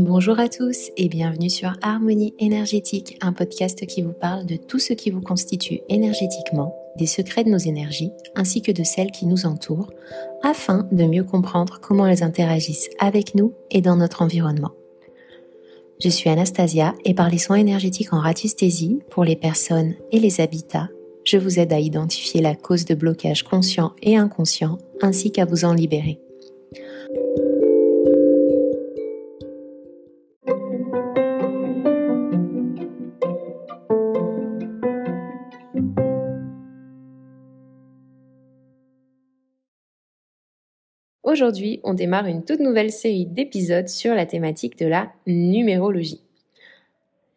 Bonjour à tous et bienvenue sur Harmonie énergétique, un podcast qui vous parle de tout ce qui vous constitue énergétiquement, des secrets de nos énergies ainsi que de celles qui nous entourent, afin de mieux comprendre comment elles interagissent avec nous et dans notre environnement. Je suis Anastasia et par les soins énergétiques en radiesthésie pour les personnes et les habitats, je vous aide à identifier la cause de blocage conscient et inconscient ainsi qu'à vous en libérer. Aujourd'hui, on démarre une toute nouvelle série d'épisodes sur la thématique de la numérologie.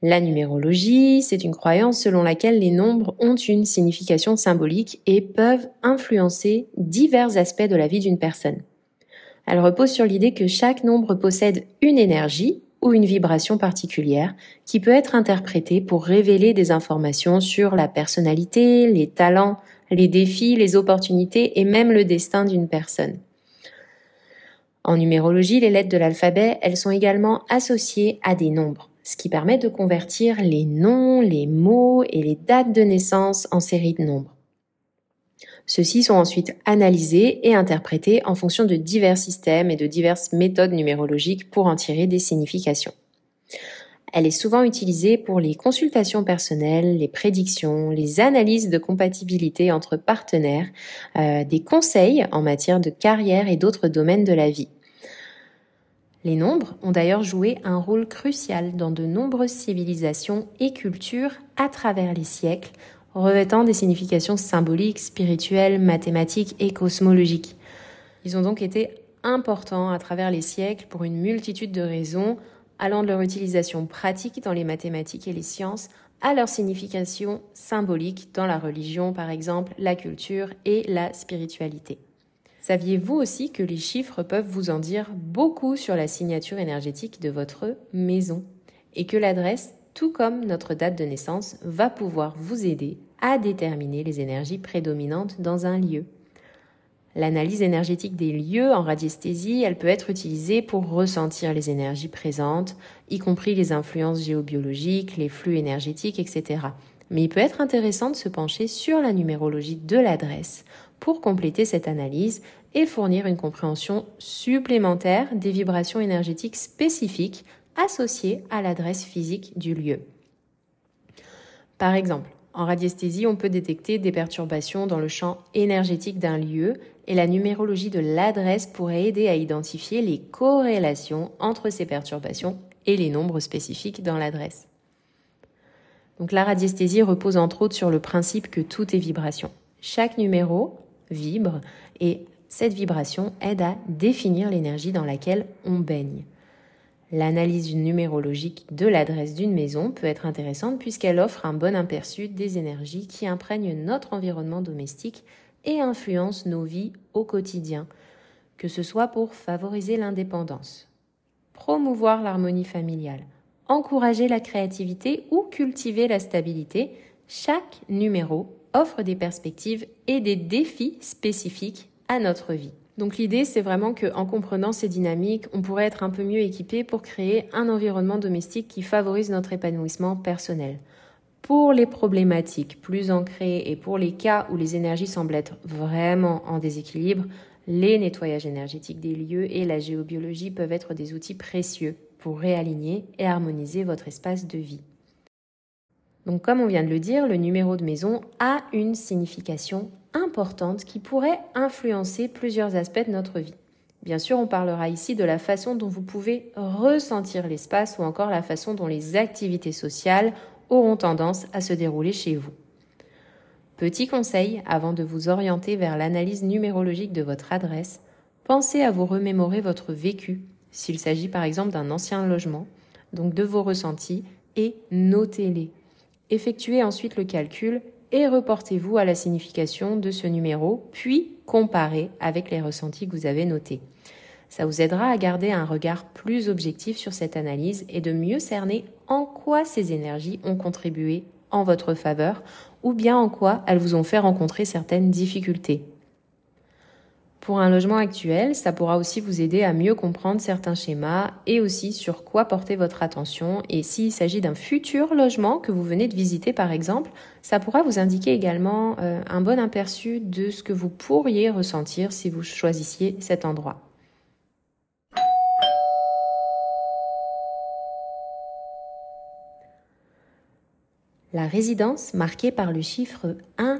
La numérologie, c'est une croyance selon laquelle les nombres ont une signification symbolique et peuvent influencer divers aspects de la vie d'une personne. Elle repose sur l'idée que chaque nombre possède une énergie ou une vibration particulière qui peut être interprétée pour révéler des informations sur la personnalité, les talents, les défis, les opportunités et même le destin d'une personne. En numérologie, les lettres de l'alphabet, elles sont également associées à des nombres, ce qui permet de convertir les noms, les mots et les dates de naissance en séries de nombres. Ceux-ci sont ensuite analysés et interprétés en fonction de divers systèmes et de diverses méthodes numérologiques pour en tirer des significations. Elle est souvent utilisée pour les consultations personnelles, les prédictions, les analyses de compatibilité entre partenaires, euh, des conseils en matière de carrière et d'autres domaines de la vie. Les nombres ont d'ailleurs joué un rôle crucial dans de nombreuses civilisations et cultures à travers les siècles, revêtant des significations symboliques, spirituelles, mathématiques et cosmologiques. Ils ont donc été importants à travers les siècles pour une multitude de raisons, allant de leur utilisation pratique dans les mathématiques et les sciences à leur signification symbolique dans la religion, par exemple, la culture et la spiritualité. Saviez-vous aussi que les chiffres peuvent vous en dire beaucoup sur la signature énergétique de votre maison et que l'adresse, tout comme notre date de naissance, va pouvoir vous aider à déterminer les énergies prédominantes dans un lieu? L'analyse énergétique des lieux en radiesthésie, elle peut être utilisée pour ressentir les énergies présentes, y compris les influences géobiologiques, les flux énergétiques, etc. Mais il peut être intéressant de se pencher sur la numérologie de l'adresse pour compléter cette analyse et fournir une compréhension supplémentaire des vibrations énergétiques spécifiques associées à l'adresse physique du lieu. Par exemple, en radiesthésie, on peut détecter des perturbations dans le champ énergétique d'un lieu et la numérologie de l'adresse pourrait aider à identifier les corrélations entre ces perturbations et les nombres spécifiques dans l'adresse. Donc la radiesthésie repose entre autres sur le principe que tout est vibration. Chaque numéro vibre et cette vibration aide à définir l'énergie dans laquelle on baigne. L'analyse numérologique de l'adresse d'une maison peut être intéressante puisqu'elle offre un bon aperçu des énergies qui imprègnent notre environnement domestique et influencent nos vies au quotidien, que ce soit pour favoriser l'indépendance, promouvoir l'harmonie familiale, encourager la créativité ou cultiver la stabilité, chaque numéro offre des perspectives et des défis spécifiques à notre vie. Donc l'idée, c'est vraiment qu'en comprenant ces dynamiques, on pourrait être un peu mieux équipé pour créer un environnement domestique qui favorise notre épanouissement personnel. Pour les problématiques plus ancrées et pour les cas où les énergies semblent être vraiment en déséquilibre, les nettoyages énergétiques des lieux et la géobiologie peuvent être des outils précieux pour réaligner et harmoniser votre espace de vie. Donc comme on vient de le dire, le numéro de maison a une signification importante qui pourrait influencer plusieurs aspects de notre vie. Bien sûr, on parlera ici de la façon dont vous pouvez ressentir l'espace ou encore la façon dont les activités sociales auront tendance à se dérouler chez vous. Petit conseil avant de vous orienter vers l'analyse numérologique de votre adresse, pensez à vous remémorer votre vécu, s'il s'agit par exemple d'un ancien logement, donc de vos ressentis, et notez-les. Effectuez ensuite le calcul et reportez-vous à la signification de ce numéro, puis comparez avec les ressentis que vous avez notés. Ça vous aidera à garder un regard plus objectif sur cette analyse et de mieux cerner en quoi ces énergies ont contribué en votre faveur ou bien en quoi elles vous ont fait rencontrer certaines difficultés. Pour un logement actuel, ça pourra aussi vous aider à mieux comprendre certains schémas et aussi sur quoi porter votre attention. Et s'il s'agit d'un futur logement que vous venez de visiter par exemple, ça pourra vous indiquer également euh, un bon aperçu de ce que vous pourriez ressentir si vous choisissiez cet endroit. La résidence, marquée par le chiffre 1,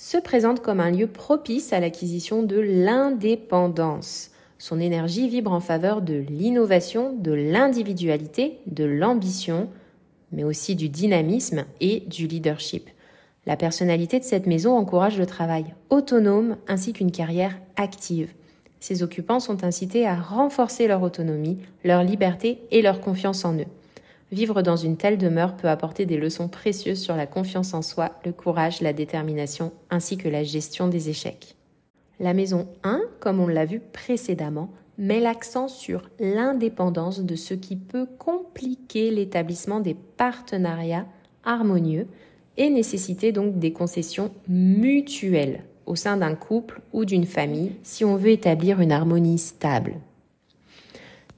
se présente comme un lieu propice à l'acquisition de l'indépendance. Son énergie vibre en faveur de l'innovation, de l'individualité, de l'ambition, mais aussi du dynamisme et du leadership. La personnalité de cette maison encourage le travail autonome ainsi qu'une carrière active. Ses occupants sont incités à renforcer leur autonomie, leur liberté et leur confiance en eux. Vivre dans une telle demeure peut apporter des leçons précieuses sur la confiance en soi, le courage, la détermination, ainsi que la gestion des échecs. La maison 1, comme on l'a vu précédemment, met l'accent sur l'indépendance de ce qui peut compliquer l'établissement des partenariats harmonieux et nécessiter donc des concessions mutuelles au sein d'un couple ou d'une famille si on veut établir une harmonie stable.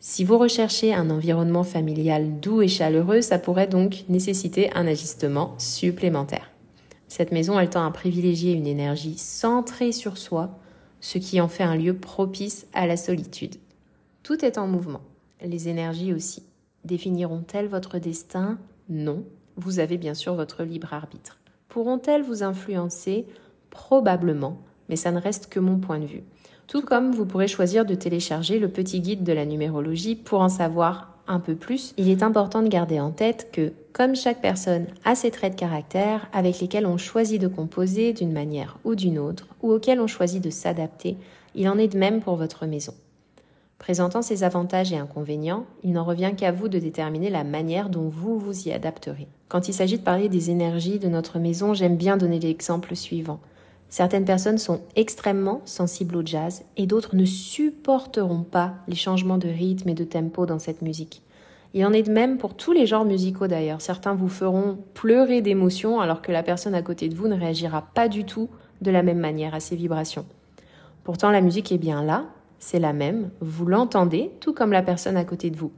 Si vous recherchez un environnement familial doux et chaleureux, ça pourrait donc nécessiter un ajustement supplémentaire. Cette maison, elle tend à privilégier une énergie centrée sur soi, ce qui en fait un lieu propice à la solitude. Tout est en mouvement, les énergies aussi. Définiront-elles votre destin? Non, vous avez bien sûr votre libre arbitre. Pourront-elles vous influencer? Probablement, mais ça ne reste que mon point de vue. Tout comme vous pourrez choisir de télécharger le petit guide de la numérologie pour en savoir un peu plus. Il est important de garder en tête que, comme chaque personne a ses traits de caractère avec lesquels on choisit de composer d'une manière ou d'une autre, ou auxquels on choisit de s'adapter, il en est de même pour votre maison. Présentant ses avantages et inconvénients, il n'en revient qu'à vous de déterminer la manière dont vous vous y adapterez. Quand il s'agit de parler des énergies de notre maison, j'aime bien donner l'exemple suivant. Certaines personnes sont extrêmement sensibles au jazz et d'autres ne supporteront pas les changements de rythme et de tempo dans cette musique. Il en est de même pour tous les genres musicaux d'ailleurs. Certains vous feront pleurer d'émotion alors que la personne à côté de vous ne réagira pas du tout de la même manière à ces vibrations. Pourtant la musique est bien là, c'est la même, vous l'entendez tout comme la personne à côté de vous.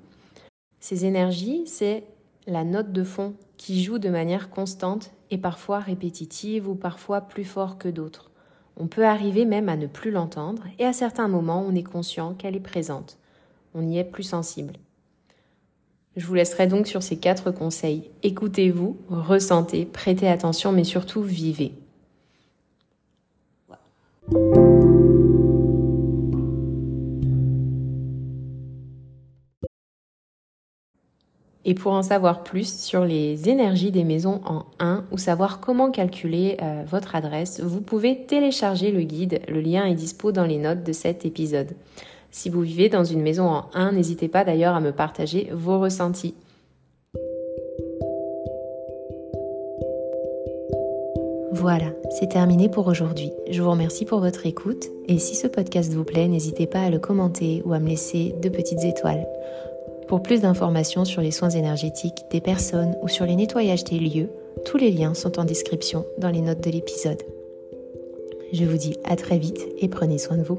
Ces énergies, c'est la note de fond qui joue de manière constante et parfois répétitive ou parfois plus fort que d'autres. On peut arriver même à ne plus l'entendre et à certains moments on est conscient qu'elle est présente. On y est plus sensible. Je vous laisserai donc sur ces quatre conseils. Écoutez-vous, ressentez, prêtez attention mais surtout vivez. Et pour en savoir plus sur les énergies des maisons en 1 ou savoir comment calculer euh, votre adresse, vous pouvez télécharger le guide. Le lien est dispo dans les notes de cet épisode. Si vous vivez dans une maison en 1, n'hésitez pas d'ailleurs à me partager vos ressentis. Voilà, c'est terminé pour aujourd'hui. Je vous remercie pour votre écoute et si ce podcast vous plaît, n'hésitez pas à le commenter ou à me laisser de petites étoiles. Pour plus d'informations sur les soins énergétiques des personnes ou sur les nettoyages des lieux, tous les liens sont en description dans les notes de l'épisode. Je vous dis à très vite et prenez soin de vous.